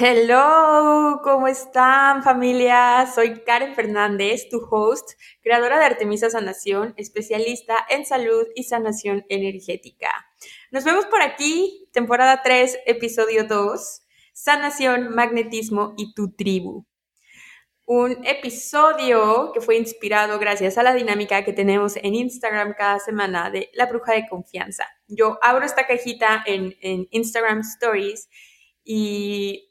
Hello, ¿cómo están familia? Soy Karen Fernández, tu host, creadora de Artemisa Sanación, especialista en salud y sanación energética. Nos vemos por aquí, temporada 3, episodio 2, sanación, magnetismo y tu tribu. Un episodio que fue inspirado gracias a la dinámica que tenemos en Instagram cada semana de la bruja de confianza. Yo abro esta cajita en, en Instagram Stories y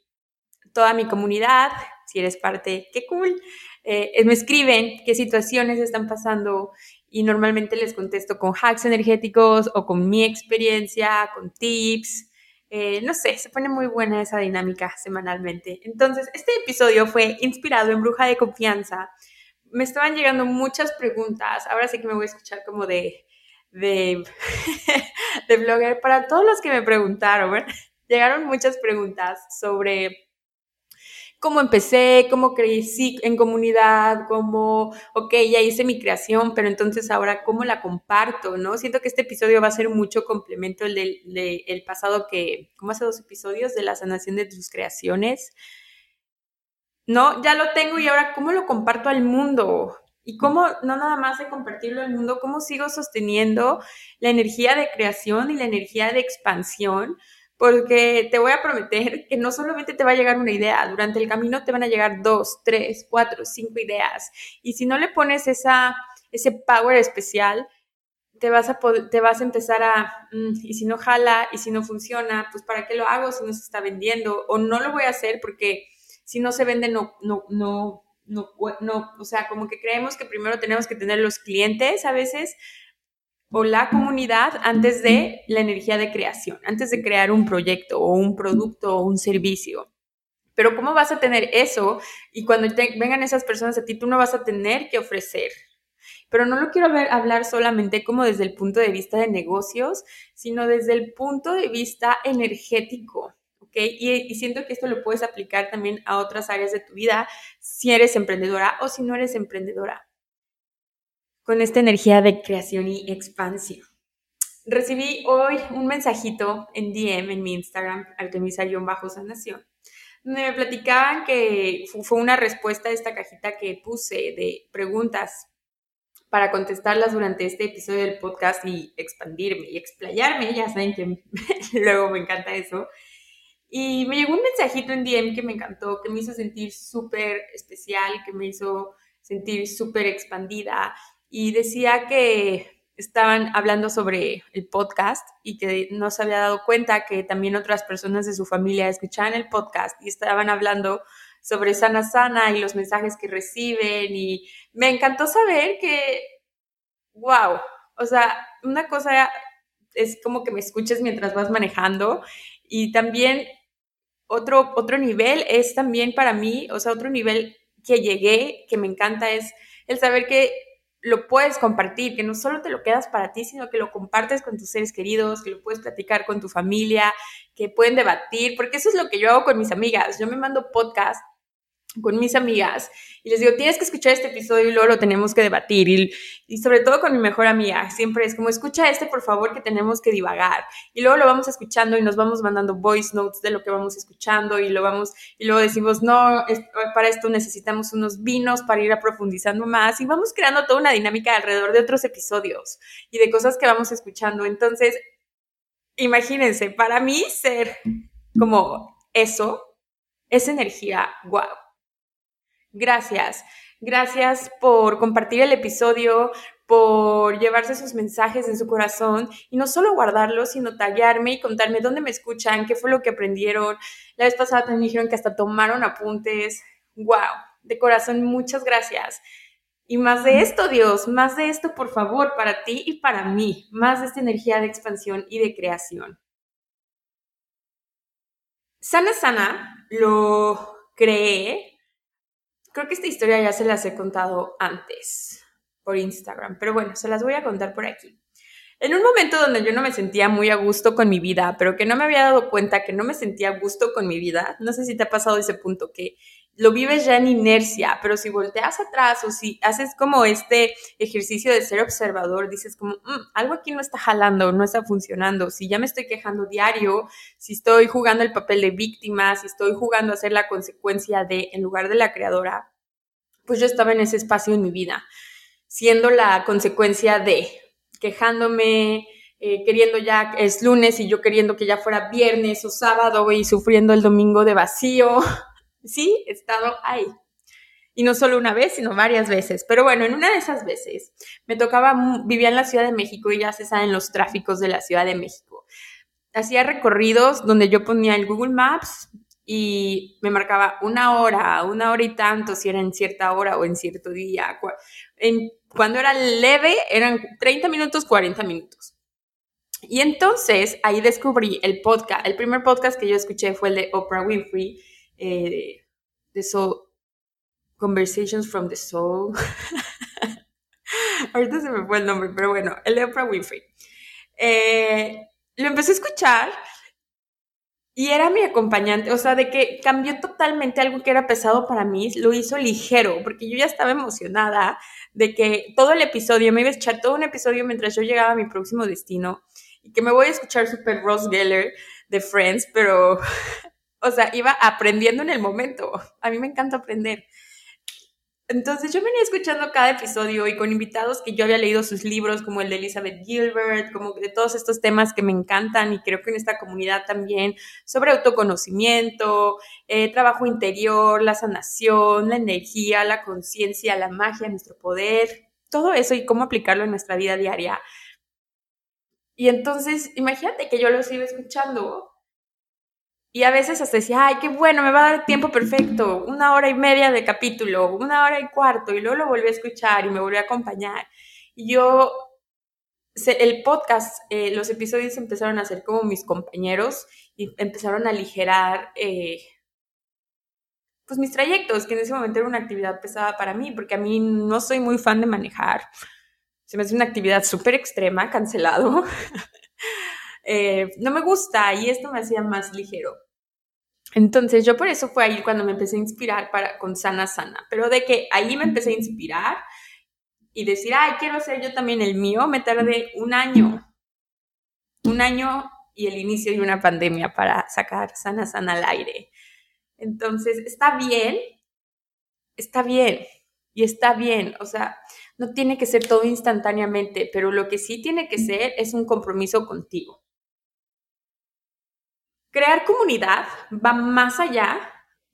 toda mi comunidad, si eres parte, qué cool, eh, me escriben qué situaciones están pasando y normalmente les contesto con hacks energéticos o con mi experiencia, con tips. Eh, no sé, se pone muy buena esa dinámica semanalmente. Entonces, este episodio fue inspirado en Bruja de Confianza. Me estaban llegando muchas preguntas. Ahora sí que me voy a escuchar como de, de, de blogger. Para todos los que me preguntaron, llegaron muchas preguntas sobre cómo empecé, cómo crecí en comunidad, cómo, ok, ya hice mi creación, pero entonces ahora cómo la comparto, ¿no? Siento que este episodio va a ser mucho complemento el del pasado que, como hace dos episodios, de la sanación de tus creaciones. No, ya lo tengo y ahora cómo lo comparto al mundo. Y cómo, no nada más de compartirlo al mundo, cómo sigo sosteniendo la energía de creación y la energía de expansión porque te voy a prometer que no solamente te va a llegar una idea, durante el camino te van a llegar dos, tres, cuatro, cinco ideas. Y si no le pones esa, ese power especial, te vas a, te vas a empezar a, mm, y si no jala, y si no funciona, pues ¿para qué lo hago si no se está vendiendo? O no lo voy a hacer porque si no se vende, no, no, no, no, no, o sea, como que creemos que primero tenemos que tener los clientes a veces o la comunidad antes de la energía de creación, antes de crear un proyecto o un producto o un servicio. Pero ¿cómo vas a tener eso? Y cuando vengan esas personas a ti, tú no vas a tener que ofrecer. Pero no lo quiero ver, hablar solamente como desde el punto de vista de negocios, sino desde el punto de vista energético. ¿ok? y siento que esto lo puedes aplicar también a otras áreas de tu vida, si eres emprendedora o si no eres emprendedora con esta energía de creación y expansión. Recibí hoy un mensajito en DM en mi Instagram, artemisa-sanación, donde me platicaban que fue una respuesta a esta cajita que puse de preguntas para contestarlas durante este episodio del podcast y expandirme y explayarme. Ya saben que luego me encanta eso. Y me llegó un mensajito en DM que me encantó, que me hizo sentir súper especial, que me hizo sentir súper expandida y decía que estaban hablando sobre el podcast y que no se había dado cuenta que también otras personas de su familia escuchaban el podcast y estaban hablando sobre Sana Sana y los mensajes que reciben y me encantó saber que, wow, o sea, una cosa es como que me escuches mientras vas manejando y también otro, otro nivel es también para mí, o sea, otro nivel que llegué, que me encanta es el saber que lo puedes compartir, que no solo te lo quedas para ti, sino que lo compartes con tus seres queridos, que lo puedes platicar con tu familia, que pueden debatir, porque eso es lo que yo hago con mis amigas. Yo me mando podcast con mis amigas y les digo, tienes que escuchar este episodio y luego lo tenemos que debatir. Y, sobre todo con mi mejor amiga, siempre es como, escucha este por favor que tenemos que divagar. Y luego lo vamos escuchando y nos vamos mandando voice notes de lo que vamos escuchando y lo vamos, y luego decimos, no, para esto necesitamos unos vinos para ir a profundizando más y vamos creando toda una dinámica alrededor de otros episodios y de cosas que vamos escuchando. Entonces, imagínense, para mí ser como eso, esa energía, wow Gracias. Gracias por compartir el episodio, por llevarse sus mensajes en su corazón y no solo guardarlos, sino tallarme y contarme dónde me escuchan, qué fue lo que aprendieron. La vez pasada también me dijeron que hasta tomaron apuntes. ¡Wow! De corazón, muchas gracias. Y más de esto, Dios, más de esto, por favor, para ti y para mí, más de esta energía de expansión y de creación. Sana Sana lo creé. Creo que esta historia ya se las he contado antes por Instagram, pero bueno, se las voy a contar por aquí. En un momento donde yo no me sentía muy a gusto con mi vida, pero que no me había dado cuenta que no me sentía a gusto con mi vida, no sé si te ha pasado ese punto, que lo vives ya en inercia, pero si volteas atrás o si haces como este ejercicio de ser observador, dices como, mm, algo aquí no está jalando, no está funcionando, si ya me estoy quejando diario, si estoy jugando el papel de víctima, si estoy jugando a ser la consecuencia de, en lugar de la creadora, pues yo estaba en ese espacio en mi vida, siendo la consecuencia de, quejándome, eh, queriendo ya es lunes y yo queriendo que ya fuera viernes o sábado y sufriendo el domingo de vacío. Sí, he estado ahí. Y no solo una vez, sino varias veces. Pero bueno, en una de esas veces me tocaba, vivía en la Ciudad de México y ya se saben los tráficos de la Ciudad de México. Hacía recorridos donde yo ponía el Google Maps y me marcaba una hora, una hora y tanto, si era en cierta hora o en cierto día. Cuando era leve, eran 30 minutos, 40 minutos. Y entonces ahí descubrí el podcast. El primer podcast que yo escuché fue el de Oprah Winfrey, eh, de Soul, Conversations from the Soul. Ahorita se me fue el nombre, pero bueno, el de Oprah Winfrey. Eh, lo empecé a escuchar y era mi acompañante, o sea, de que cambió totalmente algo que era pesado para mí, lo hizo ligero, porque yo ya estaba emocionada de que todo el episodio, me iba a echar todo un episodio mientras yo llegaba a mi próximo destino y que me voy a escuchar super Ross Geller de Friends, pero, o sea, iba aprendiendo en el momento. A mí me encanta aprender. Entonces yo venía escuchando cada episodio y con invitados que yo había leído sus libros, como el de Elizabeth Gilbert, como de todos estos temas que me encantan y creo que en esta comunidad también, sobre autoconocimiento, eh, trabajo interior, la sanación, la energía, la conciencia, la magia, nuestro poder, todo eso y cómo aplicarlo en nuestra vida diaria. Y entonces, imagínate que yo los iba escuchando y a veces hasta decía, ay, qué bueno, me va a dar tiempo perfecto, una hora y media de capítulo, una hora y cuarto, y luego lo volví a escuchar y me volví a acompañar. Y yo, el podcast, eh, los episodios empezaron a ser como mis compañeros y empezaron a aligerar, eh, pues mis trayectos, que en ese momento era una actividad pesada para mí, porque a mí no soy muy fan de manejar. Se me hace una actividad súper extrema, cancelado. Eh, no me gusta y esto me hacía más ligero. Entonces yo por eso fue ahí cuando me empecé a inspirar para, con Sana Sana, pero de que ahí me empecé a inspirar y decir, ay, quiero hacer yo también el mío, me tardé un año, un año y el inicio de una pandemia para sacar Sana Sana al aire. Entonces, está bien, está bien, y está bien, o sea, no tiene que ser todo instantáneamente, pero lo que sí tiene que ser es un compromiso contigo. Crear comunidad va más allá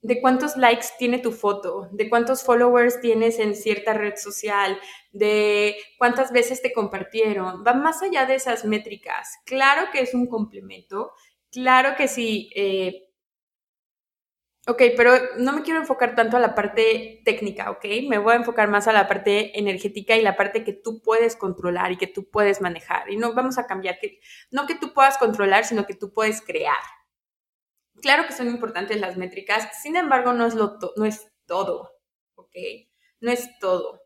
de cuántos likes tiene tu foto, de cuántos followers tienes en cierta red social, de cuántas veces te compartieron. Va más allá de esas métricas. Claro que es un complemento, claro que sí. Eh, ok, pero no me quiero enfocar tanto a la parte técnica, ¿ok? Me voy a enfocar más a la parte energética y la parte que tú puedes controlar y que tú puedes manejar. Y no vamos a cambiar, que, no que tú puedas controlar, sino que tú puedes crear. Claro que son importantes las métricas, sin embargo, no es, lo no es todo, ¿ok? No es todo.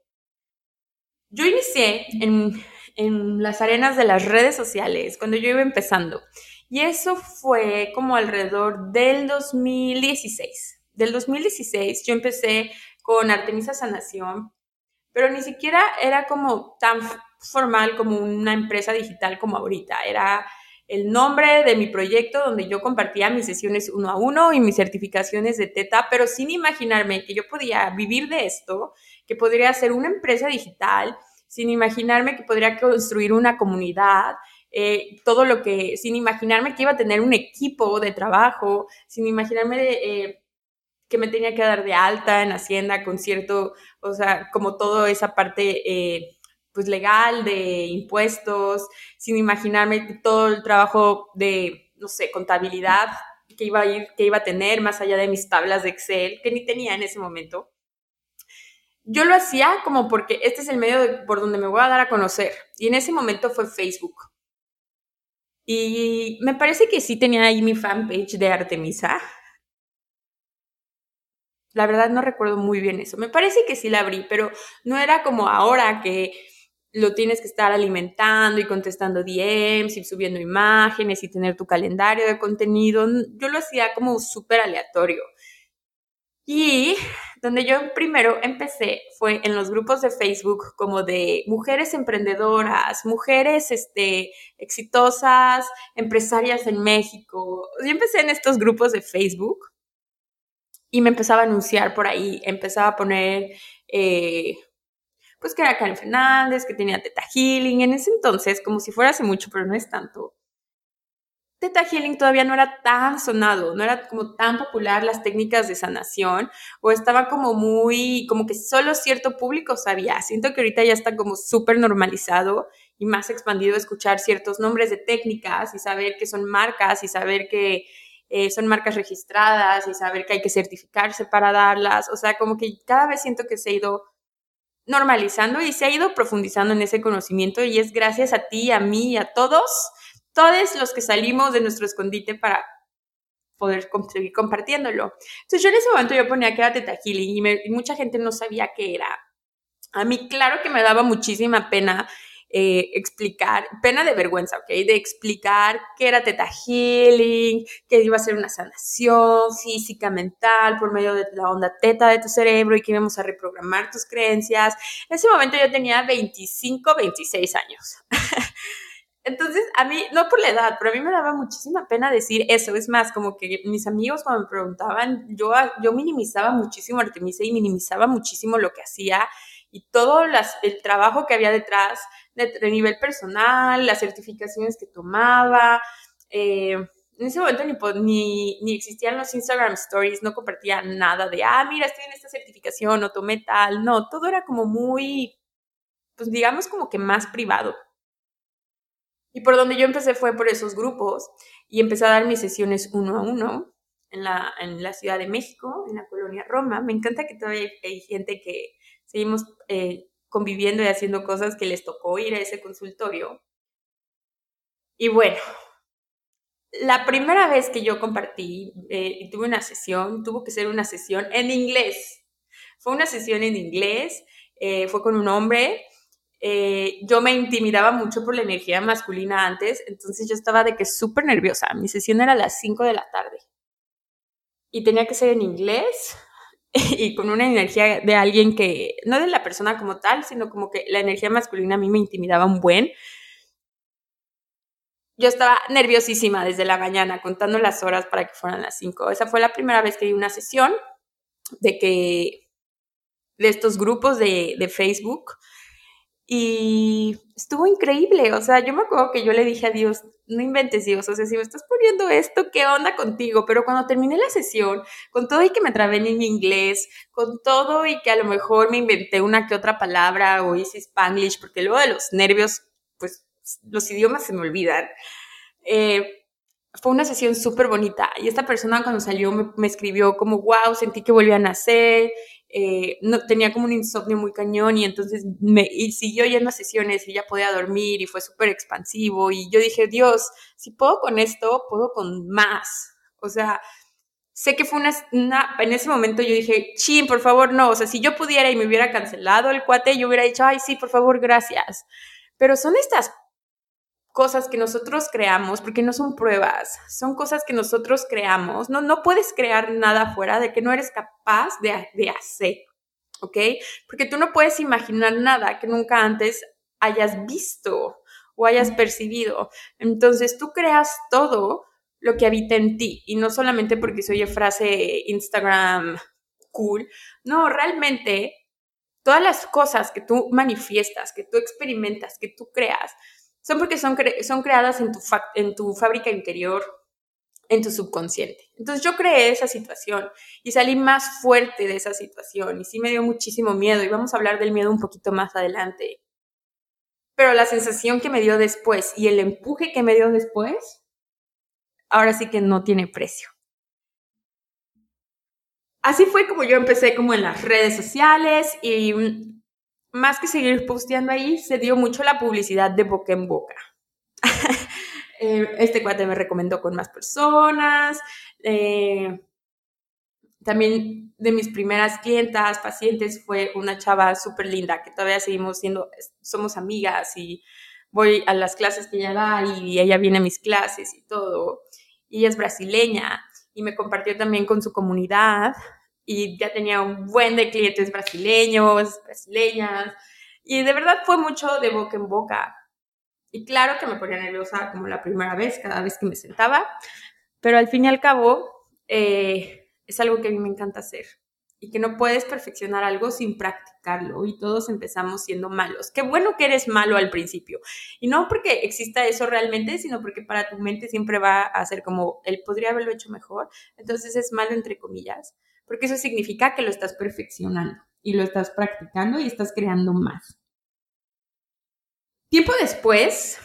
Yo inicié en, en las arenas de las redes sociales cuando yo iba empezando y eso fue como alrededor del 2016. Del 2016 yo empecé con Artemisa Sanación, pero ni siquiera era como tan formal como una empresa digital como ahorita. Era el nombre de mi proyecto donde yo compartía mis sesiones uno a uno y mis certificaciones de TETA, pero sin imaginarme que yo podía vivir de esto, que podría ser una empresa digital, sin imaginarme que podría construir una comunidad, eh, todo lo que, sin imaginarme que iba a tener un equipo de trabajo, sin imaginarme eh, que me tenía que dar de alta en Hacienda con cierto, o sea, como toda esa parte... Eh, pues legal, de impuestos, sin imaginarme todo el trabajo de, no sé, contabilidad que iba a ir, que iba a tener más allá de mis tablas de Excel, que ni tenía en ese momento. Yo lo hacía como porque este es el medio por donde me voy a dar a conocer. Y en ese momento fue Facebook. Y me parece que sí tenía ahí mi fanpage de Artemisa. La verdad no recuerdo muy bien eso. Me parece que sí la abrí, pero no era como ahora que lo tienes que estar alimentando y contestando DMs y subiendo imágenes y tener tu calendario de contenido. Yo lo hacía como súper aleatorio. Y donde yo primero empecé fue en los grupos de Facebook como de mujeres emprendedoras, mujeres este, exitosas, empresarias en México. Yo empecé en estos grupos de Facebook y me empezaba a anunciar por ahí, empezaba a poner, eh, pues que era Karen Fernández, que tenía Teta Healing, en ese entonces, como si fuera hace mucho, pero no es tanto. Teta Healing todavía no era tan sonado, no era como tan popular las técnicas de sanación, o estaba como muy, como que solo cierto público sabía. Siento que ahorita ya está como súper normalizado y más expandido escuchar ciertos nombres de técnicas y saber que son marcas y saber que eh, son marcas registradas y saber que hay que certificarse para darlas. O sea, como que cada vez siento que se ha ido normalizando y se ha ido profundizando en ese conocimiento y es gracias a ti, a mí y a todos, todos los que salimos de nuestro escondite para poder seguir compartiéndolo. Entonces yo en ese momento yo ponía que era Teta y, y mucha gente no sabía qué era. A mí claro que me daba muchísima pena eh, explicar, pena de vergüenza, ¿ok? De explicar qué era Teta Healing, que iba a ser una sanación física, mental, por medio de la onda teta de tu cerebro y que íbamos a reprogramar tus creencias. En ese momento yo tenía 25, 26 años. Entonces, a mí, no por la edad, pero a mí me daba muchísima pena decir eso. Es más, como que mis amigos cuando me preguntaban, yo, yo minimizaba muchísimo Artemisa y minimizaba muchísimo lo que hacía y todo las, el trabajo que había detrás de, nivel personal, las certificaciones que tomaba. Eh, en ese momento ni, ni, existían los Instagram Stories, no compartía nada de, ah, mira, estoy en esta certificación o tomé tal. No, todo era como muy, pues digamos como que más privado. Y por donde yo empecé fue por esos grupos y empecé a dar mis sesiones uno a uno en la, en la Ciudad de México, en la colonia Roma. Me encanta que todavía hay gente que seguimos eh, conviviendo y haciendo cosas que les tocó ir a ese consultorio. Y bueno, la primera vez que yo compartí eh, y tuve una sesión, tuvo que ser una sesión en inglés. Fue una sesión en inglés, eh, fue con un hombre. Eh, yo me intimidaba mucho por la energía masculina antes, entonces yo estaba de que súper nerviosa. Mi sesión era a las 5 de la tarde y tenía que ser en inglés y con una energía de alguien que, no de la persona como tal, sino como que la energía masculina a mí me intimidaba un buen. Yo estaba nerviosísima desde la mañana, contando las horas para que fueran las 5. Esa fue la primera vez que di una sesión de que, de estos grupos de, de Facebook y estuvo increíble, o sea, yo me acuerdo que yo le dije a Dios, no inventes Dios, o sea, si me estás poniendo esto, ¿qué onda contigo? Pero cuando terminé la sesión, con todo y que me trabé en inglés, con todo y que a lo mejor me inventé una que otra palabra o hice spanglish, porque luego de los nervios, pues los idiomas se me olvidan. Eh, fue una sesión súper bonita y esta persona cuando salió me, me, escribió como, wow, sentí que volví a nacer eh, no, tenía como un insomnio muy cañón y entonces me y siguió yendo a sesiones y ya podía dormir y fue súper expansivo y yo dije, Dios, si puedo con esto, puedo con más. O sea, sé que fue una, una, en ese momento yo dije, chin, por favor, no, o sea, si yo pudiera y me hubiera cancelado el cuate, yo hubiera dicho, ay, sí, por favor, gracias. Pero son estas cosas que nosotros creamos, porque no son pruebas, son cosas que nosotros creamos. No, no puedes crear nada fuera de que no eres capaz de, de hacer, ¿ok? Porque tú no puedes imaginar nada que nunca antes hayas visto o hayas percibido. Entonces tú creas todo lo que habita en ti y no solamente porque se oye frase Instagram cool, no, realmente todas las cosas que tú manifiestas, que tú experimentas, que tú creas, son porque son, son creadas en tu, en tu fábrica interior, en tu subconsciente. Entonces yo creé esa situación y salí más fuerte de esa situación y sí me dio muchísimo miedo y vamos a hablar del miedo un poquito más adelante. Pero la sensación que me dio después y el empuje que me dio después, ahora sí que no tiene precio. Así fue como yo empecé como en las redes sociales y más que seguir posteando ahí, se dio mucho la publicidad de boca en boca. Eh, este cuate me recomendó con más personas. Eh, también de mis primeras clientas, pacientes, fue una chava súper linda que todavía seguimos siendo, somos amigas y voy a las clases que ella da y ella viene a mis clases y todo. Y ella es brasileña y me compartió también con su comunidad y ya tenía un buen de clientes brasileños, brasileñas y de verdad fue mucho de boca en boca. Y claro que me ponía nerviosa como la primera vez, cada vez que me sentaba, pero al fin y al cabo eh, es algo que a mí me encanta hacer y que no puedes perfeccionar algo sin practicarlo y todos empezamos siendo malos. Qué bueno que eres malo al principio. Y no porque exista eso realmente, sino porque para tu mente siempre va a ser como, él podría haberlo hecho mejor, entonces es malo entre comillas, porque eso significa que lo estás perfeccionando y lo estás practicando y estás creando más. Tiempo después,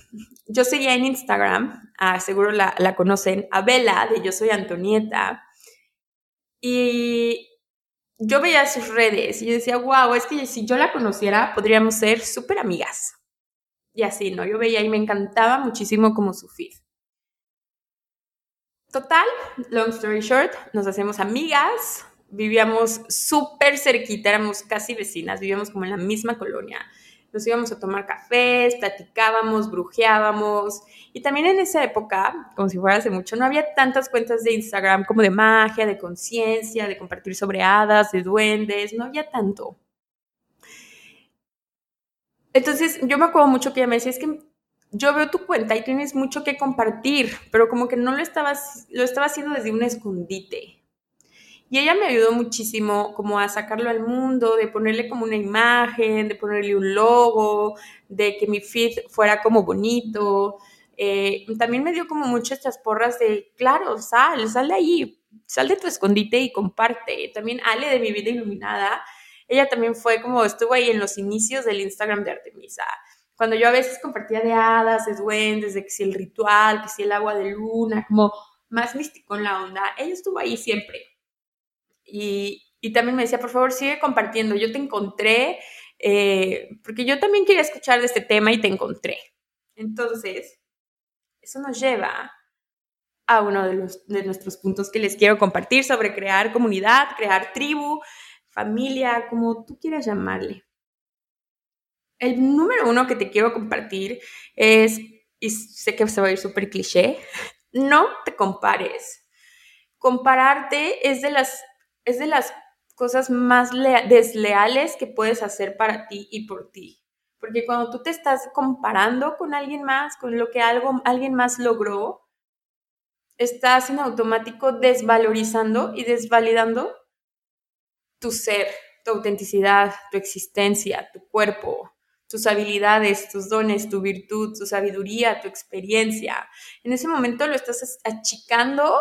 yo seguía en Instagram, ah, seguro la, conocen, a de Yo Soy Antonieta, y yo veía sus redes y decía, wow, es que si yo la conociera, podríamos ser súper amigas. Y así, ¿no? Yo veía y me encantaba muchísimo como su feed. Total, long story short, nos hacemos amigas, vivíamos súper cerquita, éramos casi vecinas, vivíamos como en la misma colonia nos íbamos a tomar cafés, platicábamos, brujeábamos. Y también en esa época, como si fuera hace mucho, no había tantas cuentas de Instagram como de magia, de conciencia, de compartir sobre hadas, de duendes, no había tanto. Entonces yo me acuerdo mucho que ella me decía, es que yo veo tu cuenta y tienes mucho que compartir, pero como que no lo estabas, lo estaba haciendo desde un escondite. Y ella me ayudó muchísimo como a sacarlo al mundo, de ponerle como una imagen, de ponerle un logo, de que mi feed fuera como bonito. Eh, también me dio como muchas estas porras de, claro, sal, sal de ahí, sal de tu escondite y comparte. También Ale de Mi Vida Iluminada, ella también fue como, estuvo ahí en los inicios del Instagram de Artemisa. Cuando yo a veces compartía de hadas, de duendes, de que si el ritual, que si el agua de luna, como más místico en la onda, ella estuvo ahí siempre. Y, también me decía, por favor, sigue compartiendo. Yo te encontré, eh, porque yo también quería escuchar de este tema y te encontré. Entonces, eso nos lleva a uno de, de nuestros puntos que les quiero compartir sobre crear comunidad, crear tribu, familia, como tú quieras llamarle. El número uno que te quiero compartir es, y sé que se va a ir súper cliché, no te compares. Compararte es de las es de las cosas más desleales que puedes hacer para ti y por ti. Porque cuando tú te estás comparando con alguien más, con lo que algo, alguien más logró, estás en automático desvalorizando y desvalidando tu ser, tu autenticidad, tu existencia, tu cuerpo, tus habilidades, tus dones, tu virtud, tu sabiduría, tu experiencia. En ese momento lo estás achicando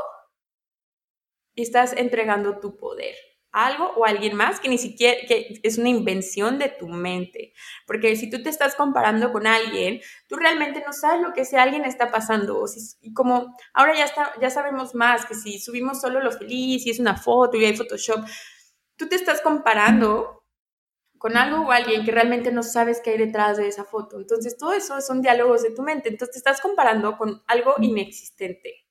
estás entregando tu poder a algo o a alguien más que ni siquiera que es una invención de tu mente. Porque si tú te estás comparando con alguien, tú realmente no sabes lo que ese alguien está pasando. O si, como ahora ya, está, ya sabemos más que si subimos solo lo feliz y es una foto y hay Photoshop, tú te estás comparando con algo o alguien que realmente no sabes qué hay detrás de esa foto. Entonces, todo eso son diálogos de tu mente. Entonces, te estás comparando con algo inexistente.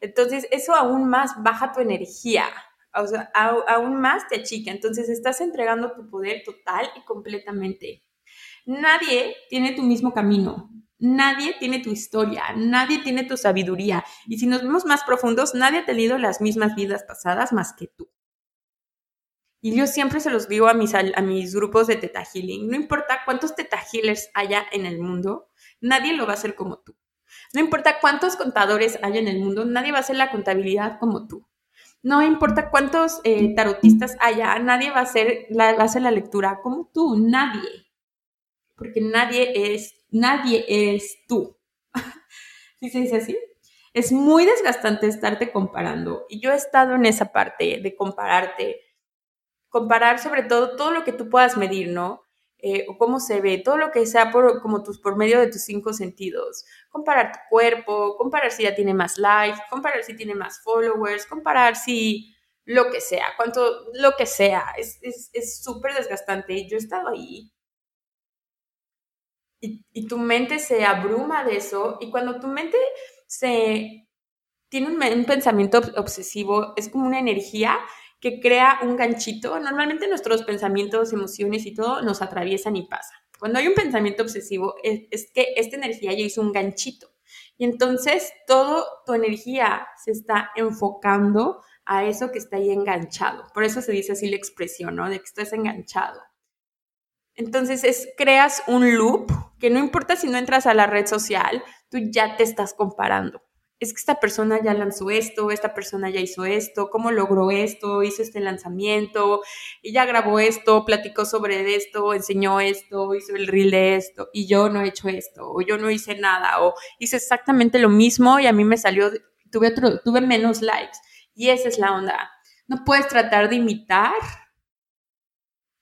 Entonces, eso aún más baja tu energía, o sea, aún más te achica. Entonces, estás entregando tu poder total y completamente. Nadie tiene tu mismo camino. Nadie tiene tu historia, nadie tiene tu sabiduría. Y si nos vemos más profundos, nadie ha tenido las mismas vidas pasadas más que tú. Y yo siempre se los digo a mis, a mis grupos de Teta Healing, no importa cuántos Teta Healers haya en el mundo, nadie lo va a hacer como tú. No importa cuántos contadores hay en el mundo, nadie va a hacer la contabilidad como tú. No importa cuántos eh, tarotistas haya, nadie va a, hacer la, la lectura como tú, nadie. Porque nadie es, nadie es tú. ¿Sí se dice así? Es muy desgastante estarte comparando. Y yo he estado en esa parte de compararte. Comparar sobre todo todo lo que tú puedas medir, ¿no? Eh, o cómo se ve, todo lo que sea por, como tus, por medio de tus cinco sentidos. Comparar tu cuerpo, comparar si ya tiene más likes, comparar si tiene más followers, comparar si lo que sea, cuánto, lo que sea. Es súper es, desgastante. Yo he estado ahí. Y, y tu mente se abruma de eso. Y cuando tu mente se tiene un pensamiento obsesivo, es como una energía que crea un ganchito. Normalmente nuestros pensamientos, emociones y todo nos atraviesan y pasan. Cuando hay un pensamiento obsesivo, es, que esta energía ya hizo un ganchito. Y entonces toda tu energía se está enfocando a eso que está ahí enganchado. Por eso se dice así la expresión, ¿no? De que estás enganchado. Entonces es, creas un loop que no importa si no entras a la red social, tú ya te estás comparando es que esta persona ya lanzó esto, esta persona ya hizo esto, cómo logró esto, hizo este lanzamiento, ya grabó esto, platicó sobre esto, enseñó esto, hizo el reel de esto, y yo no he hecho esto, o yo no hice nada, o hice exactamente lo mismo y a mí me salió, tuve menos likes. Y esa es la onda. No puedes tratar de imitar,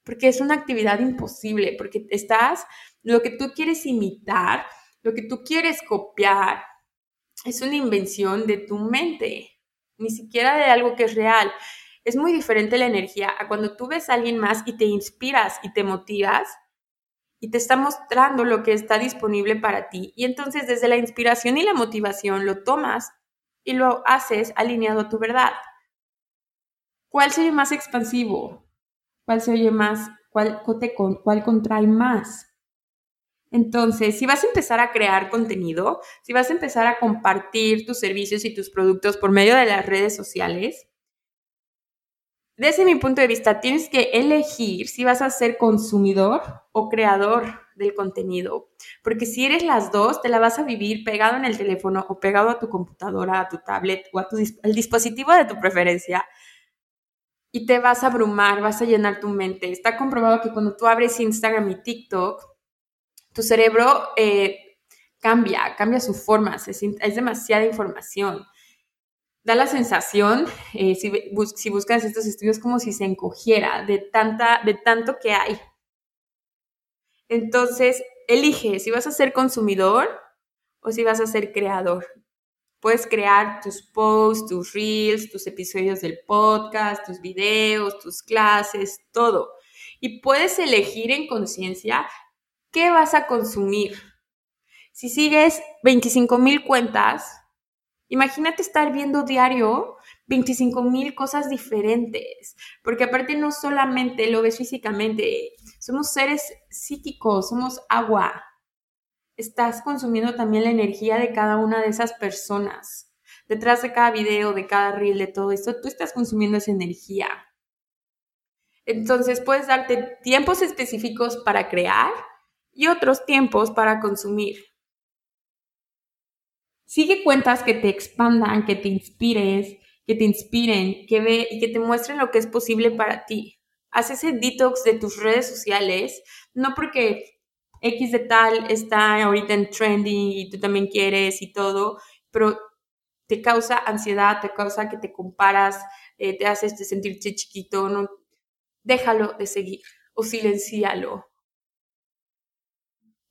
porque es una actividad imposible, porque estás, lo que tú quieres imitar, lo que tú quieres copiar, es una invención de tu mente, ni siquiera de algo que es real. Es muy diferente la energía a cuando tú ves a alguien más y te inspiras y te motivas y te está mostrando lo que está disponible para ti. Y entonces desde la inspiración y la motivación lo tomas y lo haces alineado a tu verdad. ¿Cuál se oye más expansivo? ¿Cuál se oye más? ¿Cuál, cuál contrae más? Entonces, si vas a empezar a crear contenido, si vas a empezar a compartir tus servicios y tus productos por medio de las redes sociales, desde mi punto de vista, tienes que elegir si vas a ser consumidor o creador del contenido. Porque si eres las dos, te la vas a vivir pegado en el teléfono o pegado a tu computadora, a tu tablet o a tu el dispositivo de tu preferencia. Y te vas a abrumar, vas a llenar tu mente. Está comprobado que cuando tú abres Instagram y TikTok, tu cerebro eh, cambia, cambia su forma, es demasiada información. Da la sensación, eh, si, si, buscas estos estudios, como si se encogiera de, tanta, de tanto que hay. Entonces, elige si vas a ser consumidor o si vas a ser creador. Puedes crear tus posts, tus reels, tus episodios del podcast, tus videos, tus clases, todo. Y puedes elegir en conciencia ¿qué vas a consumir? Si sigues 25 mil cuentas, imagínate estar viendo diario 25 mil cosas diferentes, porque aparte no solamente lo ves físicamente, somos seres psíquicos, somos agua. Estás consumiendo también la energía de cada una de esas personas. Detrás de cada video, de cada reel, de todo esto, tú estás consumiendo esa energía. Entonces puedes darte tiempos específicos para crear y otros tiempos para consumir. Sigue cuentas que te expandan, que te inspires, que te inspiren, que ve y que te muestren lo que es posible para ti. Haz ese detox de tus redes sociales, no porque X de tal está ahorita en trending y tú también quieres y todo, pero te causa ansiedad, te causa que te comparas, eh, te haces sentirte chiquito, no, déjalo de seguir o silencialo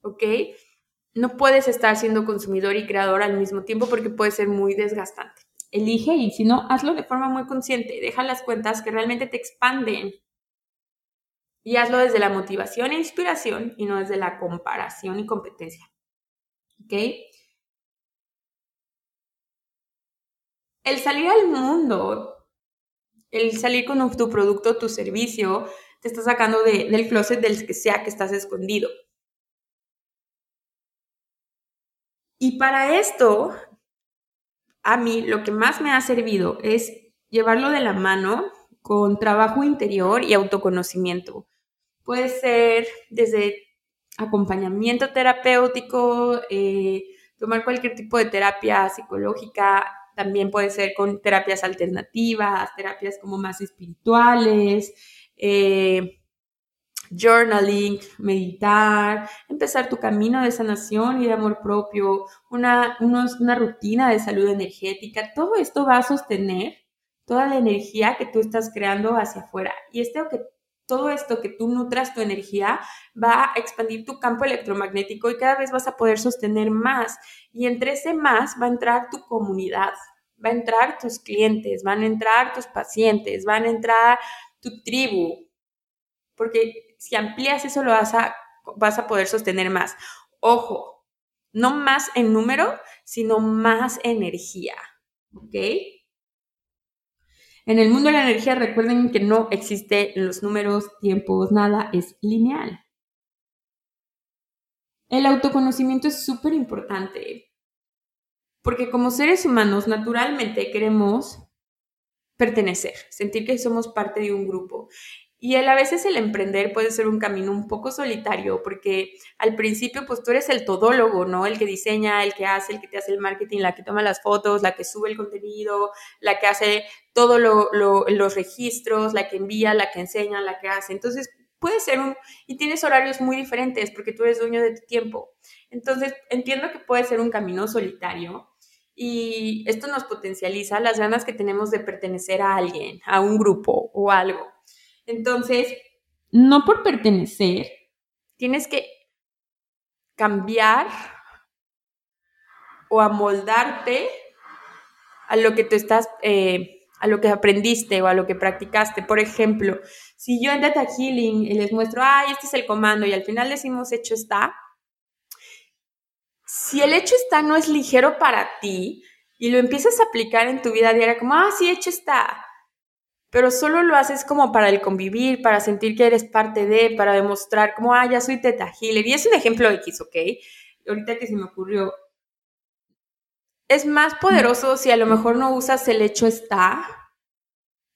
¿ok? No puedes estar siendo consumidor y creador al mismo tiempo porque puede ser muy desgastante. Elige y si no, hazlo de forma muy consciente. Deja las cuentas que realmente te expanden. Y hazlo desde la motivación e inspiración y no desde la comparación y competencia. ¿Ok? El salir al mundo, el salir con tu producto, tu servicio, te está sacando del closet del que sea que estás escondido. Y para esto, a mí lo que más me ha servido es llevarlo de la mano con trabajo interior y autoconocimiento. Puede ser desde acompañamiento terapéutico, eh, tomar cualquier tipo de terapia psicológica, también puede ser con terapias alternativas, terapias como más espirituales, eh, journaling, meditar, empezar tu camino de sanación y de amor propio, una, una rutina de salud energética, todo esto va a sostener toda la energía que tú estás creando hacia afuera. Y este, que, todo esto que tú nutras tu energía va a expandir tu campo electromagnético y cada vez vas a poder sostener más. Y entre ese más va a entrar tu comunidad, va a entrar tus clientes, van a entrar tus pacientes, van a entrar tu tribu, porque si amplías eso lo vas a, vas a poder sostener más. Ojo, no más en número, sino más energía. ¿Ok? En el mundo de la energía recuerden que no existe los números, tiempos, nada es lineal. El autoconocimiento es súper importante porque como seres humanos naturalmente queremos pertenecer, sentir que somos parte de un grupo. Y a veces el emprender puede ser un camino un poco solitario, porque al principio pues tú eres el todólogo, ¿no? El que diseña, el que hace, el que te hace el marketing, la que toma las fotos, la que sube el contenido, la que hace todos los registros, la que envía, la que enseña, la que hace. Entonces puede ser un... y tienes horarios muy diferentes porque tú eres dueño de tu tiempo. Entonces entiendo que puede ser un camino solitario, y esto nos potencializa las ganas que tenemos de pertenecer a alguien, a un grupo o algo. Entonces, no por pertenecer, tienes que cambiar o amoldarte a lo que tú estás, eh, a lo que aprendiste o a lo que practicaste. Por ejemplo, si yo en Data Healing les muestro, ay, este es el comando y al final decimos hecho está, si el hecho está no es ligero para ti y lo empiezas a aplicar en tu vida diaria como, ah, sí, hecho está, pero solo lo haces como para el convivir, para sentir que eres parte de, para demostrar como, ah, ya soy teta healer. Y es un ejemplo X, ¿ok? Ahorita que se me ocurrió. Es más poderoso si a lo mejor no usas el hecho está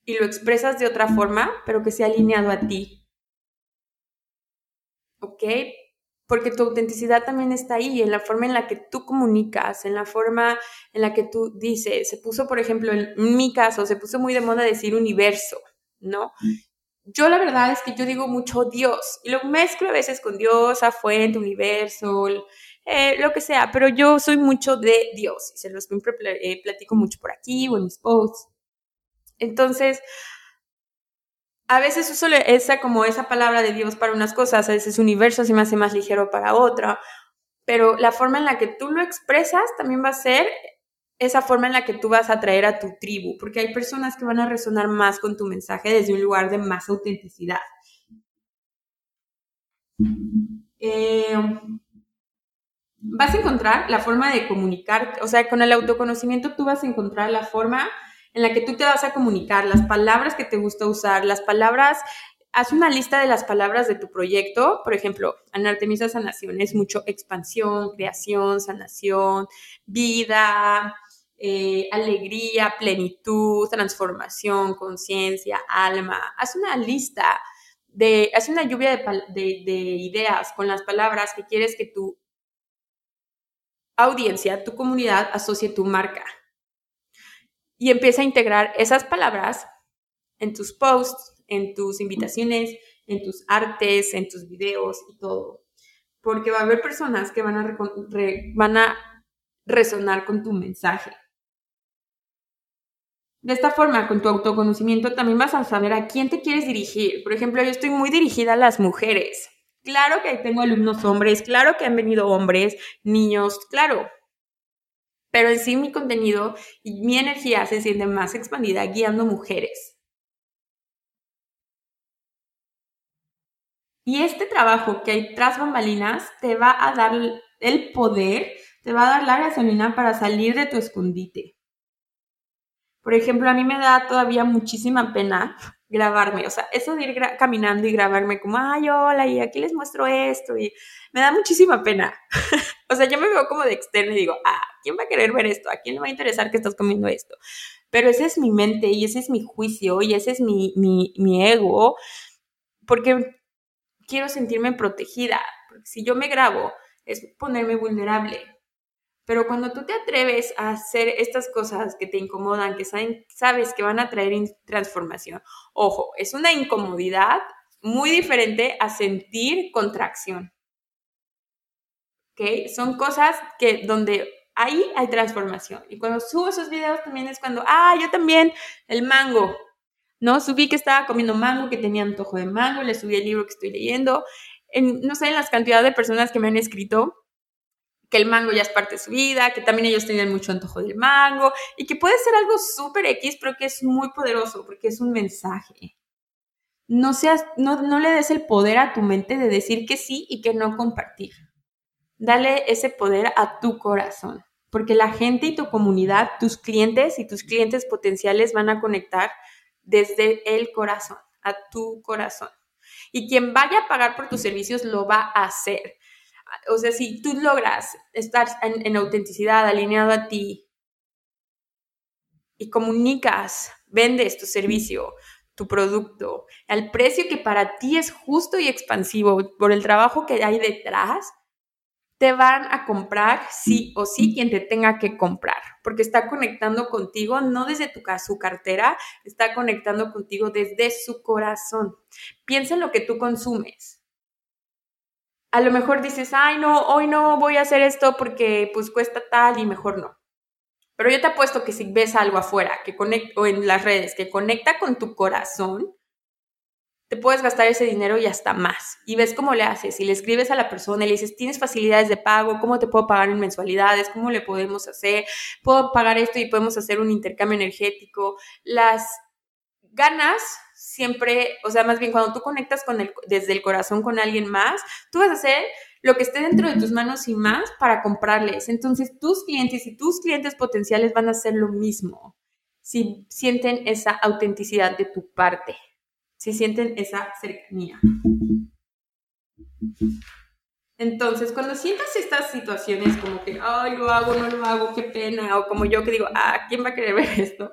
y lo expresas de otra forma, pero que sea alineado a ti. ¿Ok? Porque tu autenticidad también está ahí, en la forma en la que tú comunicas, en la forma en la que tú dices. Se puso, por ejemplo, en mi caso, se puso muy de moda decir universo, ¿no? Yo la verdad es que yo digo mucho Dios y lo mezclo a veces con Dios, a fuente, universo, eh, lo que sea, pero yo soy mucho de Dios y se los siempre platico mucho por aquí o en mis posts. Entonces, a veces uso esa como esa palabra de Dios para unas cosas, a veces universo se me hace más ligero para otra, pero la forma en la que tú lo expresas también va a ser esa forma en la que tú vas a atraer a tu tribu, porque hay personas que van a resonar más con tu mensaje desde un lugar de más autenticidad. Eh, vas a encontrar la forma de comunicar, o sea, con el autoconocimiento tú vas a encontrar la forma en la que tú te vas a comunicar, las palabras que te gusta usar, las palabras, haz una lista de las palabras de tu proyecto, por ejemplo, en Artemisa Sanación es mucho expansión, creación, sanación, vida, eh, alegría, plenitud, transformación, conciencia, alma. Haz una lista de, haz una lluvia de, de ideas con las palabras que quieres que tu audiencia, tu comunidad asocie tu marca y empieza a integrar esas palabras en tus posts, en tus invitaciones, en tus artes, en tus videos y todo. Porque va a haber personas que van a, van a resonar con tu mensaje. De esta forma, con tu autoconocimiento, también vas a saber a quién te quieres dirigir. Por ejemplo, yo estoy muy dirigida a las mujeres. Claro que tengo alumnos hombres, claro que han venido hombres, niños, claro, pero en sí mi contenido y mi energía se siente más expandida guiando mujeres. Y este trabajo que hay tras bambalinas te va a dar el poder, te va a dar la gasolina para salir de tu escondite. Por ejemplo, a mí me da todavía muchísima pena grabarme, o sea, eso de ir caminando y grabarme como, ay, hola, y aquí les muestro esto, y me da muchísima pena. o sea, yo me veo como de externo y digo, ah, ¿quién va a querer ver esto? ¿A quién le va a interesar que estás comiendo esto? Pero ese es mi mente y ese es mi juicio y ese es mi, mi, mi ego, porque quiero sentirme protegida. Porque si yo me grabo, es ponerme vulnerable. Pero cuando tú te atreves a hacer estas cosas que te incomodan, que saben, sabes que van a traer transformación, ojo, es una incomodidad muy diferente a sentir contracción. Son cosas que donde ahí hay transformación. Y cuando subo esos videos también es cuando, ah, yo también, el mango, ¿no? Subí que estaba comiendo mango, que tenía antojo de mango, le subí el libro que estoy leyendo. En, no sé, en las cantidades de personas que me han escrito que el mango ya es parte de su vida, que también ellos tienen mucho antojo del mango y que puede ser algo súper X, pero que es muy poderoso porque es un mensaje. No, seas, no, no le des el poder a tu mente de decir que sí y que no compartir. Dale ese poder a tu corazón, porque la gente y tu comunidad, tus clientes y tus clientes potenciales van a conectar desde el corazón, a tu corazón. Y quien vaya a pagar por tus servicios lo va a hacer. O sea, si tú logras estar en, autenticidad, alineado a ti, y comunicas, vendes tu servicio, tu producto, al precio que para ti es justo y expansivo por el trabajo que hay detrás, te van a comprar sí o sí quien te tenga que comprar, porque está conectando contigo no desde tu, su cartera, está conectando contigo desde su corazón. Piensa en lo que tú consumes. A lo mejor dices, ay, no, hoy no voy a hacer esto porque pues cuesta tal y mejor no. Pero yo te apuesto que si ves algo afuera que conecta, o en las redes que conecta con tu corazón, te puedes gastar ese dinero y hasta más. Y ves cómo le haces. Y le escribes a la persona y le dices, ¿tienes facilidades de pago? ¿Cómo te puedo pagar en mensualidades? ¿Cómo le podemos hacer? ¿Puedo pagar esto y podemos hacer un intercambio energético? Las ganas siempre, o sea, más bien cuando tú conectas con el, desde el corazón con alguien más, tú vas a hacer lo que esté dentro de tus manos y más para comprarles. Entonces, tus clientes y tus clientes potenciales van a hacer lo mismo si sienten esa autenticidad de tu parte si sienten esa cercanía. Entonces, cuando sientas estas situaciones como que, ay, lo hago, no lo hago, qué pena, o como yo que digo, ah, ¿quién va a querer ver esto?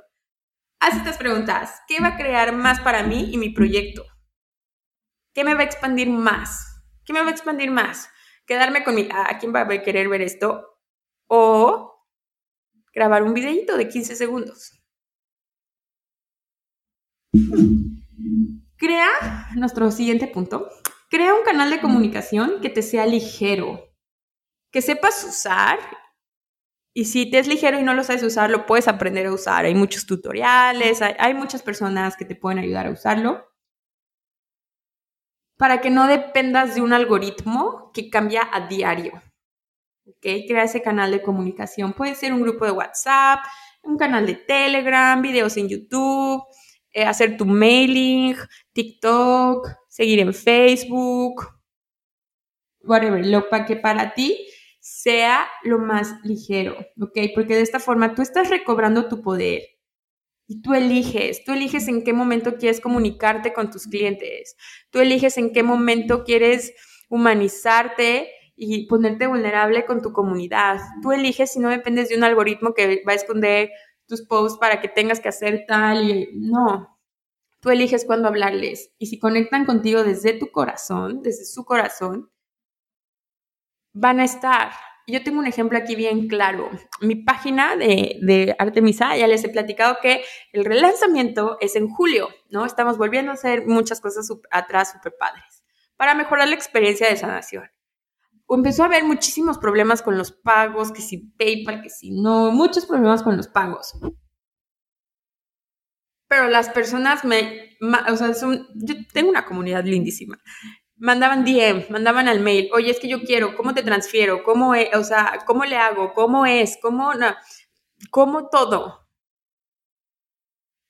Haz estas preguntas. ¿Qué va a crear más para mí y mi proyecto? ¿Qué me va a expandir más? ¿Qué me va a expandir más? Quedarme con mi, ah, ¿quién va a querer ver esto? O grabar un videito de 15 segundos. Crea, nuestro siguiente punto, crea un canal de comunicación que te sea ligero, que sepas usar y si te es ligero y no lo sabes usar, lo puedes aprender a usar. Hay muchos tutoriales, hay, muchas personas que te pueden ayudar a usarlo. Para que no dependas de un algoritmo que cambia a diario. ¿Ok? Crea ese canal de comunicación. Puede ser un grupo de WhatsApp, un canal de Telegram, videos en YouTube, eh, hacer tu mailing, TikTok, seguir en Facebook, whatever, lo para que para ti sea lo más ligero, ¿ok? Porque de esta forma tú estás recobrando tu poder y tú eliges, tú eliges en qué momento quieres comunicarte con tus clientes, tú eliges en qué momento quieres humanizarte y ponerte vulnerable con tu comunidad, tú eliges si no dependes de un algoritmo que va a esconder tus posts para que tengas que hacer tal y no. Tú eliges cuándo hablarles y si conectan contigo desde tu corazón, desde su corazón, van a estar. Yo tengo un ejemplo aquí bien claro. Mi página de, de, Artemisa, ya les he platicado que el relanzamiento es en julio, ¿no? Estamos volviendo a hacer muchas cosas atrás súper padres para mejorar la experiencia de sanación empezó a haber muchísimos problemas con los pagos, que si PayPal, que si no, muchos problemas con los pagos. Pero las personas me, o sea, yo tengo una comunidad lindísima. Mandaban DM, mandaban al mail, oye, es que yo quiero, ¿cómo te transfiero? ¿Cómo es? O sea, ¿cómo le hago? ¿Cómo es? ¿Cómo, no? ¿Cómo todo?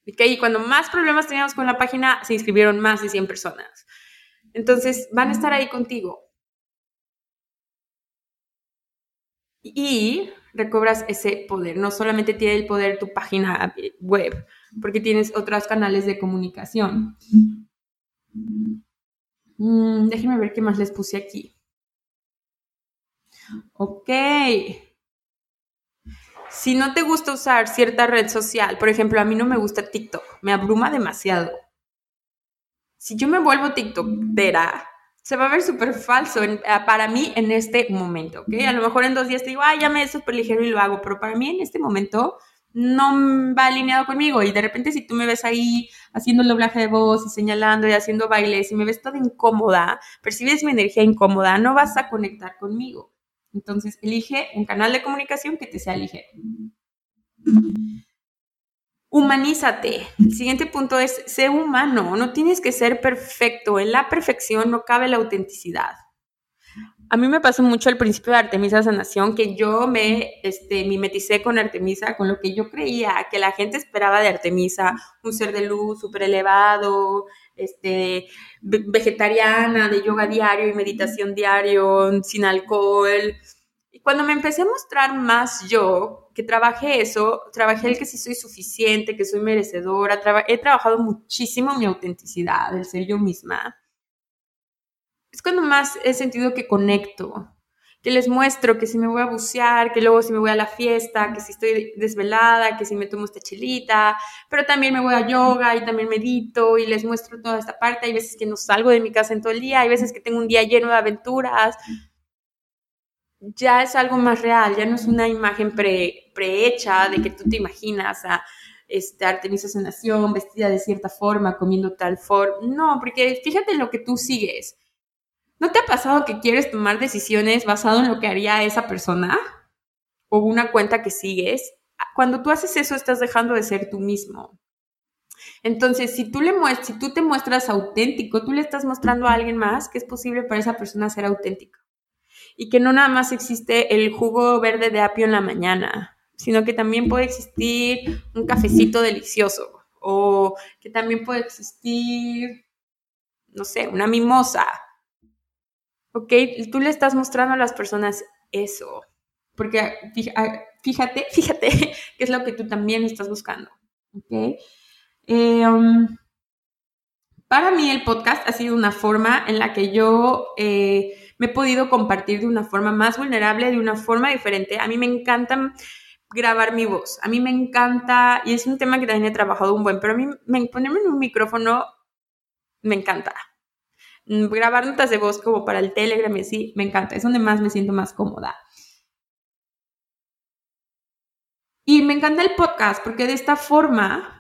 Y cuando más problemas teníamos con la página, se inscribieron más de 100 personas. Entonces, van a estar ahí contigo y recobras ese poder. No solamente tiene el poder tu página web, porque tienes otros canales de comunicación. Mm, déjenme ver qué más les puse aquí. Ok. Si no te gusta usar cierta red social, por ejemplo, a mí no me gusta TikTok, me abruma demasiado. Si yo me vuelvo TikTokera, se va a ver súper falso ah, para mí en este momento, ¿ok? A lo mejor en dos días te digo, ay, ya me es súper ligero y lo hago, pero para mí en este momento no va alineado conmigo y de repente si tú me ves ahí haciendo el doblaje de voz y señalando y haciendo bailes y me ves toda incómoda, percibes mi energía incómoda, no vas a conectar conmigo. Entonces, elige un canal de comunicación que te sea ligero. Humanízate. El siguiente punto es, sé humano, no tienes que ser perfecto, en la perfección no cabe la autenticidad. A mí me pasó mucho al principio de Artemisa Sanación que yo me este, mimeticé con Artemisa, con lo que yo creía que la gente esperaba de Artemisa, un ser de luz súper elevado, este, vegetariana, de yoga diario y meditación diario, sin alcohol. Y cuando me empecé a mostrar más yo, que trabaje eso, trabajé el que sí soy suficiente, que soy merecedora, he trabajado muchísimo mi autenticidad, el ser yo misma. Es cuando más he sentido que conecto, que les muestro que si me voy a bucear, que luego si me voy a la fiesta, que si estoy desvelada, que si me tomo esta chelita, pero también me voy a yoga y también medito y les muestro toda esta parte. Hay veces que no salgo de mi casa en todo el día, hay veces que tengo un día lleno de aventuras. Ya es algo más real, ya no es una imagen pre, prehecha de que tú te imaginas a este, Artemisa Sanación vestida de cierta forma, comiendo tal forma. No, porque fíjate en lo que tú sigues ¿No te ha pasado que quieres tomar decisiones basado en lo que haría esa persona o una cuenta que sigues? Cuando tú haces eso estás dejando de ser tú mismo. Entonces, si tú, le si tú te muestras auténtico, tú le estás mostrando a alguien más que es posible para esa persona ser auténtico. Y que no nada más existe el jugo verde de apio en la mañana, sino que también puede existir un cafecito delicioso o que también puede existir, no sé, una mimosa ¿ok? Tú le estás mostrando a las personas eso, porque ah, fíjate, fíjate qué es lo que tú también estás buscando, ¿ok? Um, para mí el podcast ha sido una forma en la que yo eh, me he podido compartir de una forma más vulnerable, de una forma diferente. A mí me encanta grabar mi voz, a mí me encanta, y es un tema que también he trabajado un buen, pero a mí me, ponerme en un micrófono me encanta. Grabar notas de voz como para el Telegram y así, me encanta, es donde más me siento más cómoda. Y me encanta el podcast porque de esta forma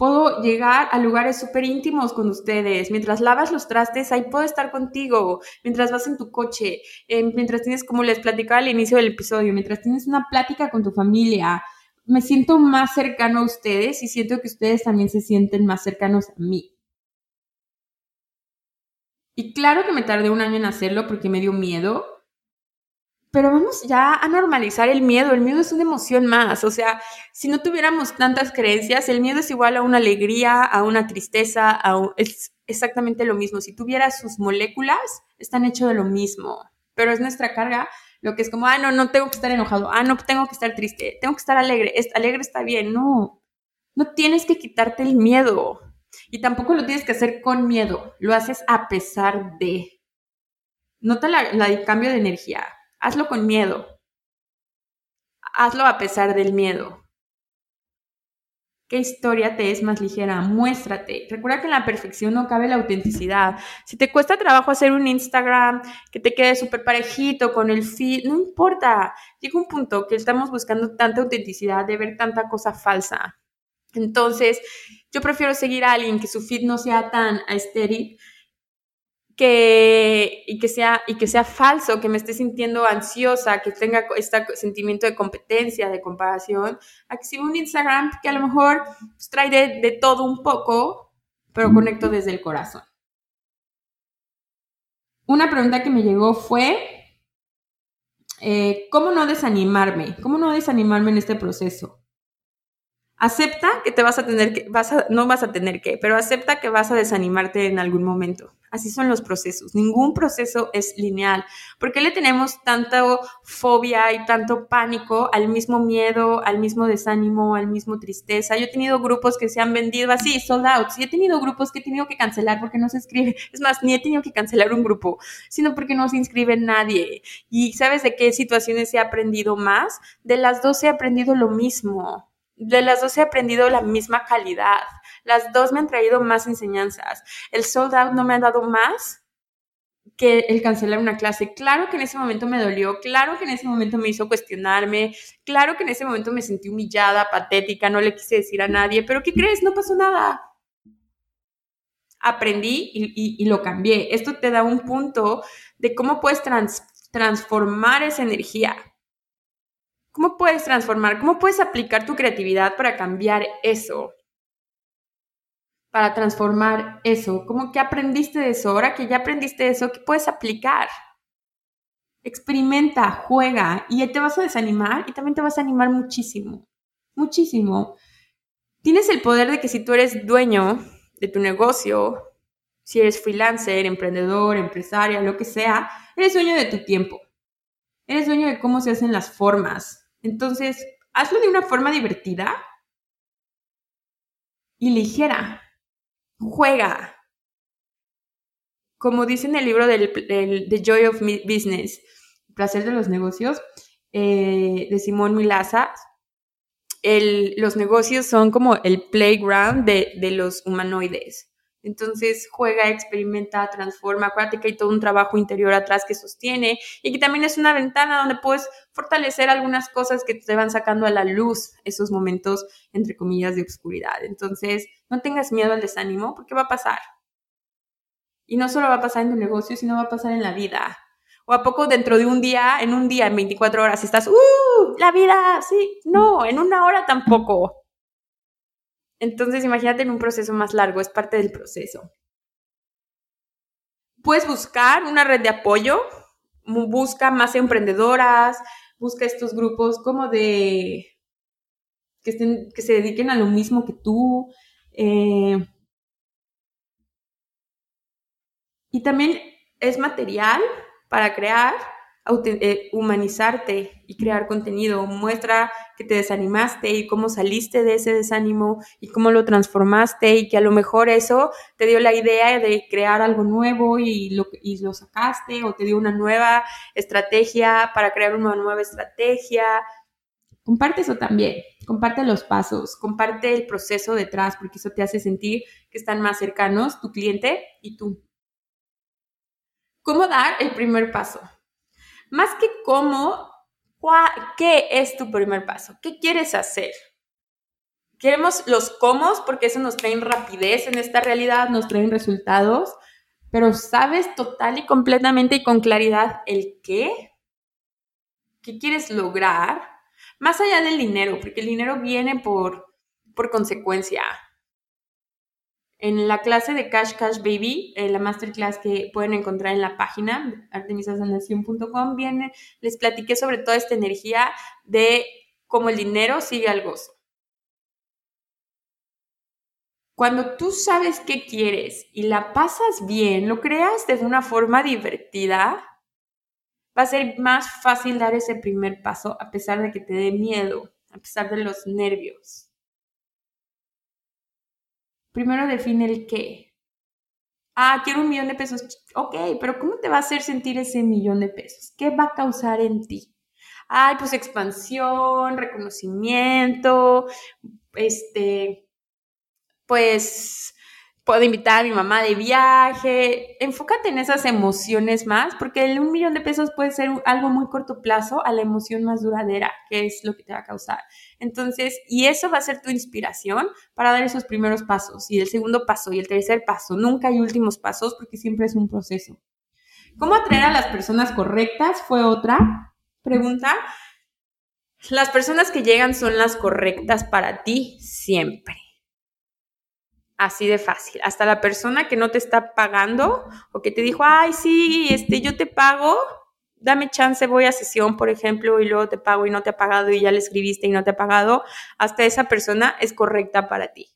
puedo llegar a lugares súper íntimos con ustedes. Mientras lavas los trastes, ahí puedo estar contigo. Mientras vas en tu coche, eh, mientras tienes, como les platicaba al inicio del episodio, mientras tienes una plática con tu familia, me siento más cercano a ustedes y siento que ustedes también se sienten más cercanos a mí. Y claro que me tardé un año en hacerlo porque me dio miedo, pero vamos ya a normalizar el miedo. El miedo es una emoción más. O sea, si no tuviéramos tantas creencias, el miedo es igual a una alegría, a una tristeza, a es exactamente lo mismo. Si tuviera sus moléculas, están hechos de lo mismo. Pero es nuestra carga lo que es como, ah, no, no tengo que estar enojado, ah, no tengo que estar triste, tengo que estar alegre, alegre está bien. No, no tienes que quitarte el miedo. Y tampoco lo tienes que hacer con miedo, lo haces a pesar de. Nota el cambio de energía. Hazlo con miedo. Hazlo a pesar del miedo. ¿Qué historia te es más ligera? Muéstrate. Recuerda que en la perfección no cabe la autenticidad. Si te cuesta trabajo hacer un Instagram que te quede súper parejito con el feed, no importa. Llega un punto que estamos buscando tanta autenticidad de ver tanta cosa falsa. Entonces, yo prefiero seguir a alguien que su feed no sea tan estéril que, y, que sea, y que sea falso, que me esté sintiendo ansiosa, que tenga este sentimiento de competencia, de comparación, a que un Instagram que a lo mejor pues, trae de, todo un poco, pero conecto desde el corazón. Una pregunta que me llegó fue, eh, ¿cómo no desanimarme? ¿Cómo no desanimarme en este proceso? Acepta que te vas a tener que, vas a, no vas a tener que, pero acepta que vas a desanimarte en algún momento. Así son los procesos. Ningún proceso es lineal. ¿Por qué le tenemos tanta fobia y tanto pánico al mismo miedo, al mismo desánimo, al mismo tristeza? Yo he tenido grupos que se han vendido así, sold out. Y he tenido grupos que he tenido que cancelar porque no se inscribe. Es más, ni he tenido que cancelar un grupo, sino porque no se inscribe nadie. ¿Y sabes de qué situaciones he aprendido más? De las dos he aprendido lo mismo de las dos he aprendido la misma calidad. Las dos me han traído más enseñanzas. El sold out no me ha dado más que el cancelar una clase. Claro que en ese momento me dolió, claro que en ese momento me hizo cuestionarme, claro que en ese momento me sentí humillada, patética, no le quise decir a nadie, pero ¿qué crees? No pasó nada. Aprendí y, lo cambié. Esto te da un punto de cómo puedes transformar esa energía ¿Cómo puedes transformar? ¿Cómo puedes aplicar tu creatividad para cambiar eso? Para transformar eso. ¿Cómo que aprendiste de eso? Ahora que ya aprendiste de eso, ¿qué puedes aplicar? Experimenta, juega y te vas a desanimar y también te vas a animar muchísimo. Muchísimo. Tienes el poder de que si tú eres dueño de tu negocio, si eres freelancer, emprendedor, empresaria, lo que sea, eres dueño de tu tiempo. Eres dueño de cómo se hacen las formas, entonces, hazlo de una forma divertida y ligera. Juega. Como dice en el libro del, The Joy of Business, Placer de los Negocios, eh, de Simón Milaza, los negocios son como el playground de, de los humanoides. Entonces juega, experimenta, transforma. Acuérdate que hay todo un trabajo interior atrás que sostiene y que también es una ventana donde puedes fortalecer algunas cosas que te van sacando a la luz esos momentos, entre comillas, de oscuridad. Entonces, no tengas miedo al desánimo porque va a pasar. Y no solo va a pasar en tu negocio, sino va a pasar en la vida. ¿O a poco dentro de un día, en un día, en 24 horas, estás, ¡uh! La vida, sí. No, en una hora tampoco. Entonces, imagínate en un proceso más largo, es parte del proceso. Puedes buscar una red de apoyo, busca más emprendedoras, busca estos grupos como de que, estén, que se dediquen a lo mismo que tú. Eh, y también es material para crear humanizarte y crear contenido. Muestra que te desanimaste y cómo saliste de ese desánimo y cómo lo transformaste y que a lo mejor eso te dio la idea de crear algo nuevo y lo, y lo sacaste o te dio una nueva estrategia para crear una nueva estrategia. Comparte eso también, comparte los pasos, comparte el proceso detrás porque eso te hace sentir que están más cercanos tu cliente y tú. ¿Cómo dar el primer paso? Más que cómo, ¿qué es tu primer paso? ¿Qué quieres hacer? Queremos los cómo porque eso nos trae rapidez en esta realidad, nos traen resultados, pero ¿sabes total y completamente y con claridad el qué? ¿Qué quieres lograr? Más allá del dinero, porque el dinero viene por, por consecuencia en la clase de Cash Cash Baby, en la masterclass que pueden encontrar en la página artemisasanación.com, viene, les platiqué sobre toda esta energía de cómo el dinero sigue al gozo. Cuando tú sabes qué quieres y la pasas bien, lo creas de una forma divertida, va a ser más fácil dar ese primer paso a pesar de que te dé miedo, a pesar de los nervios. Primero define el qué. Ah, quiero un millón de pesos. Ok, pero ¿cómo te va a hacer sentir ese millón de pesos? ¿Qué va a causar en ti? Ay, pues expansión, reconocimiento, este, pues puedo invitar a mi mamá de viaje. Enfócate en esas emociones más, porque el un millón de pesos puede ser algo muy corto plazo a la emoción más duradera, que es lo que te va a causar. Entonces, y eso va a ser tu inspiración para dar esos primeros pasos, y el segundo paso, y el tercer paso. Nunca hay últimos pasos porque siempre es un proceso. ¿Cómo atraer a las personas correctas? Fue otra pregunta. Las personas que llegan son las correctas para ti siempre. Así de fácil. Hasta la persona que no te está pagando o que te dijo, ay, sí, este, yo te pago, dame chance, voy a sesión, por ejemplo, y luego te pago y no te ha pagado y ya le escribiste y no te ha pagado, hasta esa persona es correcta para ti.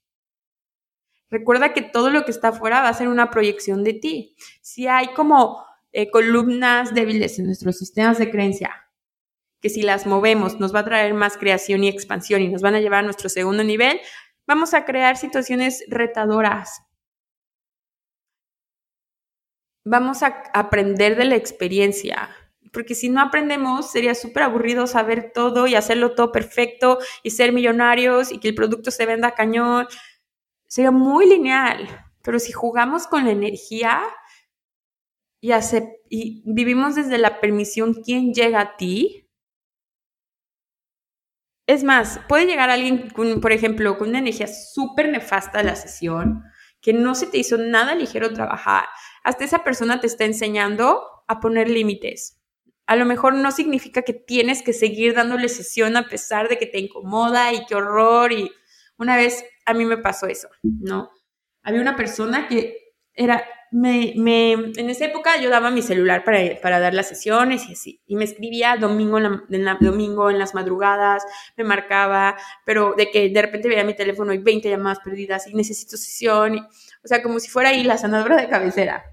Recuerda que todo lo que está afuera va a ser una proyección de ti. Si hay como eh, columnas débiles en nuestros sistemas de creencia, que si las movemos nos va a traer más creación y expansión y nos van a llevar a nuestro segundo nivel, Vamos a crear situaciones retadoras. Vamos a aprender de la experiencia, porque si no aprendemos sería súper aburrido saber todo y hacerlo todo perfecto y ser millonarios y que el producto se venda cañón. Sería muy lineal, pero si jugamos con la energía y, y vivimos desde la permisión, ¿quién llega a ti? Es más, puede llegar alguien, por ejemplo, con una energía súper nefasta a la sesión, que no se te hizo nada ligero trabajar. Hasta esa persona te está enseñando a poner límites. A lo mejor no significa que tienes que seguir dándole sesión a pesar de que te incomoda y qué horror. Y una vez a mí me pasó eso, ¿no? Había una persona que era me, me, en esa época yo daba mi celular para, para dar las sesiones y así. Y me escribía domingo en, la, domingo en las madrugadas, me marcaba, pero de que de repente veía mi teléfono y 20 llamadas perdidas y necesito sesión. o sea, como si fuera ahí la sanadora de cabecera.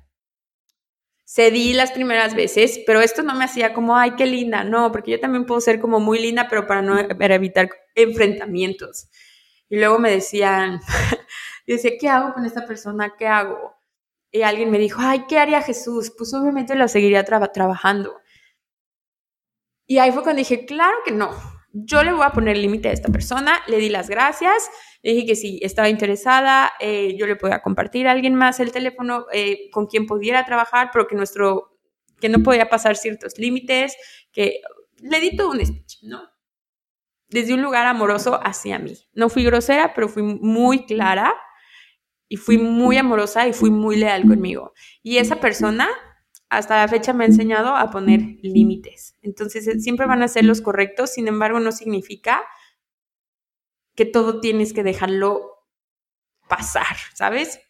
Cedí las primeras veces, pero esto no me hacía como, ay, qué linda, no, porque yo también puedo ser como muy linda, pero para no para evitar enfrentamientos. Y luego me decían, yo decía, ¿qué hago con esta persona? ¿Qué hago? Y alguien me dijo, ay, ¿qué haría Jesús? Pues obviamente lo seguiría trabajando. Y ahí fue cuando dije, claro que no, yo le voy a poner límite a esta persona, le di las gracias, le dije que si estaba interesada, eh, yo le podía compartir a alguien más el teléfono eh, con quien pudiera trabajar, pero que nuestro, que no podía pasar ciertos límites, que le di todo un speech, ¿no? Desde un lugar amoroso hacia mí. No fui grosera, pero fui muy clara y fui muy amorosa y fui muy leal conmigo. Y esa persona hasta la fecha me ha enseñado a poner límites. Entonces, eh, siempre van a ser los correctos, sin embargo, no significa que todo tienes que dejarlo pasar, ¿sabes?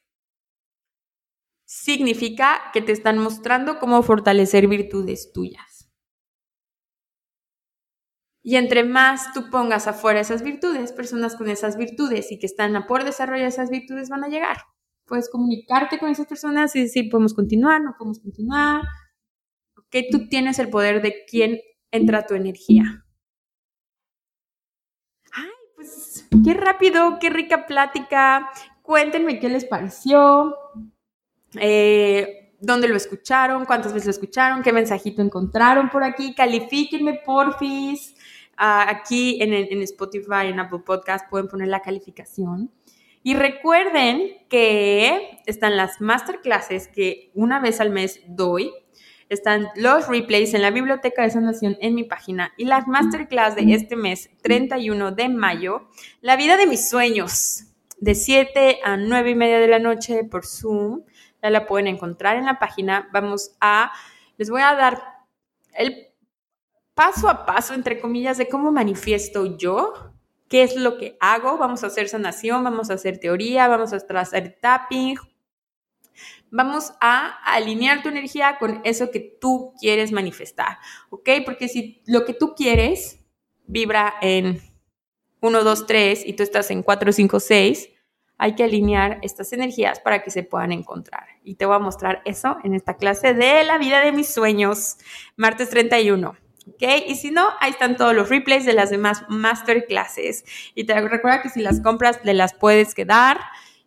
Significa que te están mostrando cómo fortalecer virtudes tuyas. Y entre más tú pongas afuera esas virtudes, personas con esas virtudes y que están a por desarrollar esas virtudes van a llegar puedes comunicarte con esas personas y decir, podemos continuar, no podemos continuar. Ok, tú tienes el poder de quién entra tu energía. Ay, pues qué rápido, qué rica plática. Cuéntenme qué les pareció, eh, dónde lo escucharon, cuántas veces lo escucharon, qué mensajito encontraron por aquí. Califíquenme, porfis. Ah, aquí en, en Spotify, en Apple Podcast, pueden poner la calificación. Y recuerden que están las masterclasses que una vez al mes doy. Están los replays en la Biblioteca de Sanación en mi página y las masterclass de este mes, 31 de mayo, La vida de mis sueños, de 7 a 9 y media de la noche por Zoom. Ya la pueden encontrar en la página. Vamos a, les voy a dar el paso a paso, entre comillas, de cómo manifiesto yo qué es lo que hago. Vamos a hacer sanación, vamos a hacer teoría, vamos a hacer tapping. Vamos a alinear tu energía con eso que tú quieres manifestar, ¿ok? Porque si lo que tú quieres vibra en 1, 2, 3 y tú estás en 4, 5, 6, hay que alinear estas energías para que se puedan encontrar. Y te voy a mostrar eso en esta clase de la vida de mis sueños, martes 31. ¿Ok? Y si no, ahí están todos los replays de las demás masterclasses. Y te recuerda que si las compras, te las puedes quedar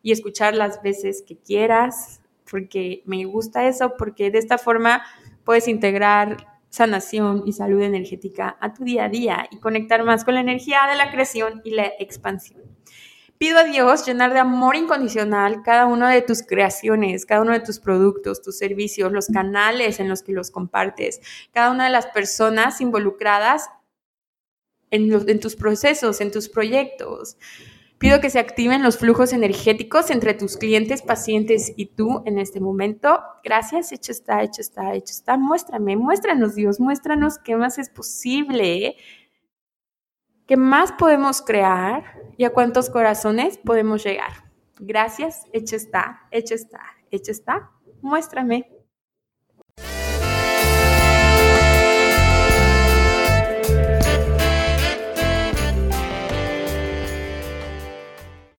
y escuchar las veces que quieras, porque me gusta eso, porque de esta forma puedes integrar sanación y salud energética a tu día a día y conectar más con la energía de la creación y la expansión. Pido a Dios llenar de amor incondicional cada una de tus creaciones, cada uno de tus productos, tus servicios, los canales en los que los compartes, cada una de las personas involucradas en, tus procesos, en tus proyectos. Pido que se activen los flujos energéticos entre tus clientes, pacientes y tú en este momento. Gracias, hecho está, hecho está, hecho está. Muéstrame, muéstranos Dios, muéstranos qué más es posible ¿Qué más podemos crear y a cuántos corazones podemos llegar. Gracias, hecho está, hecho está, hecho está. Muéstrame.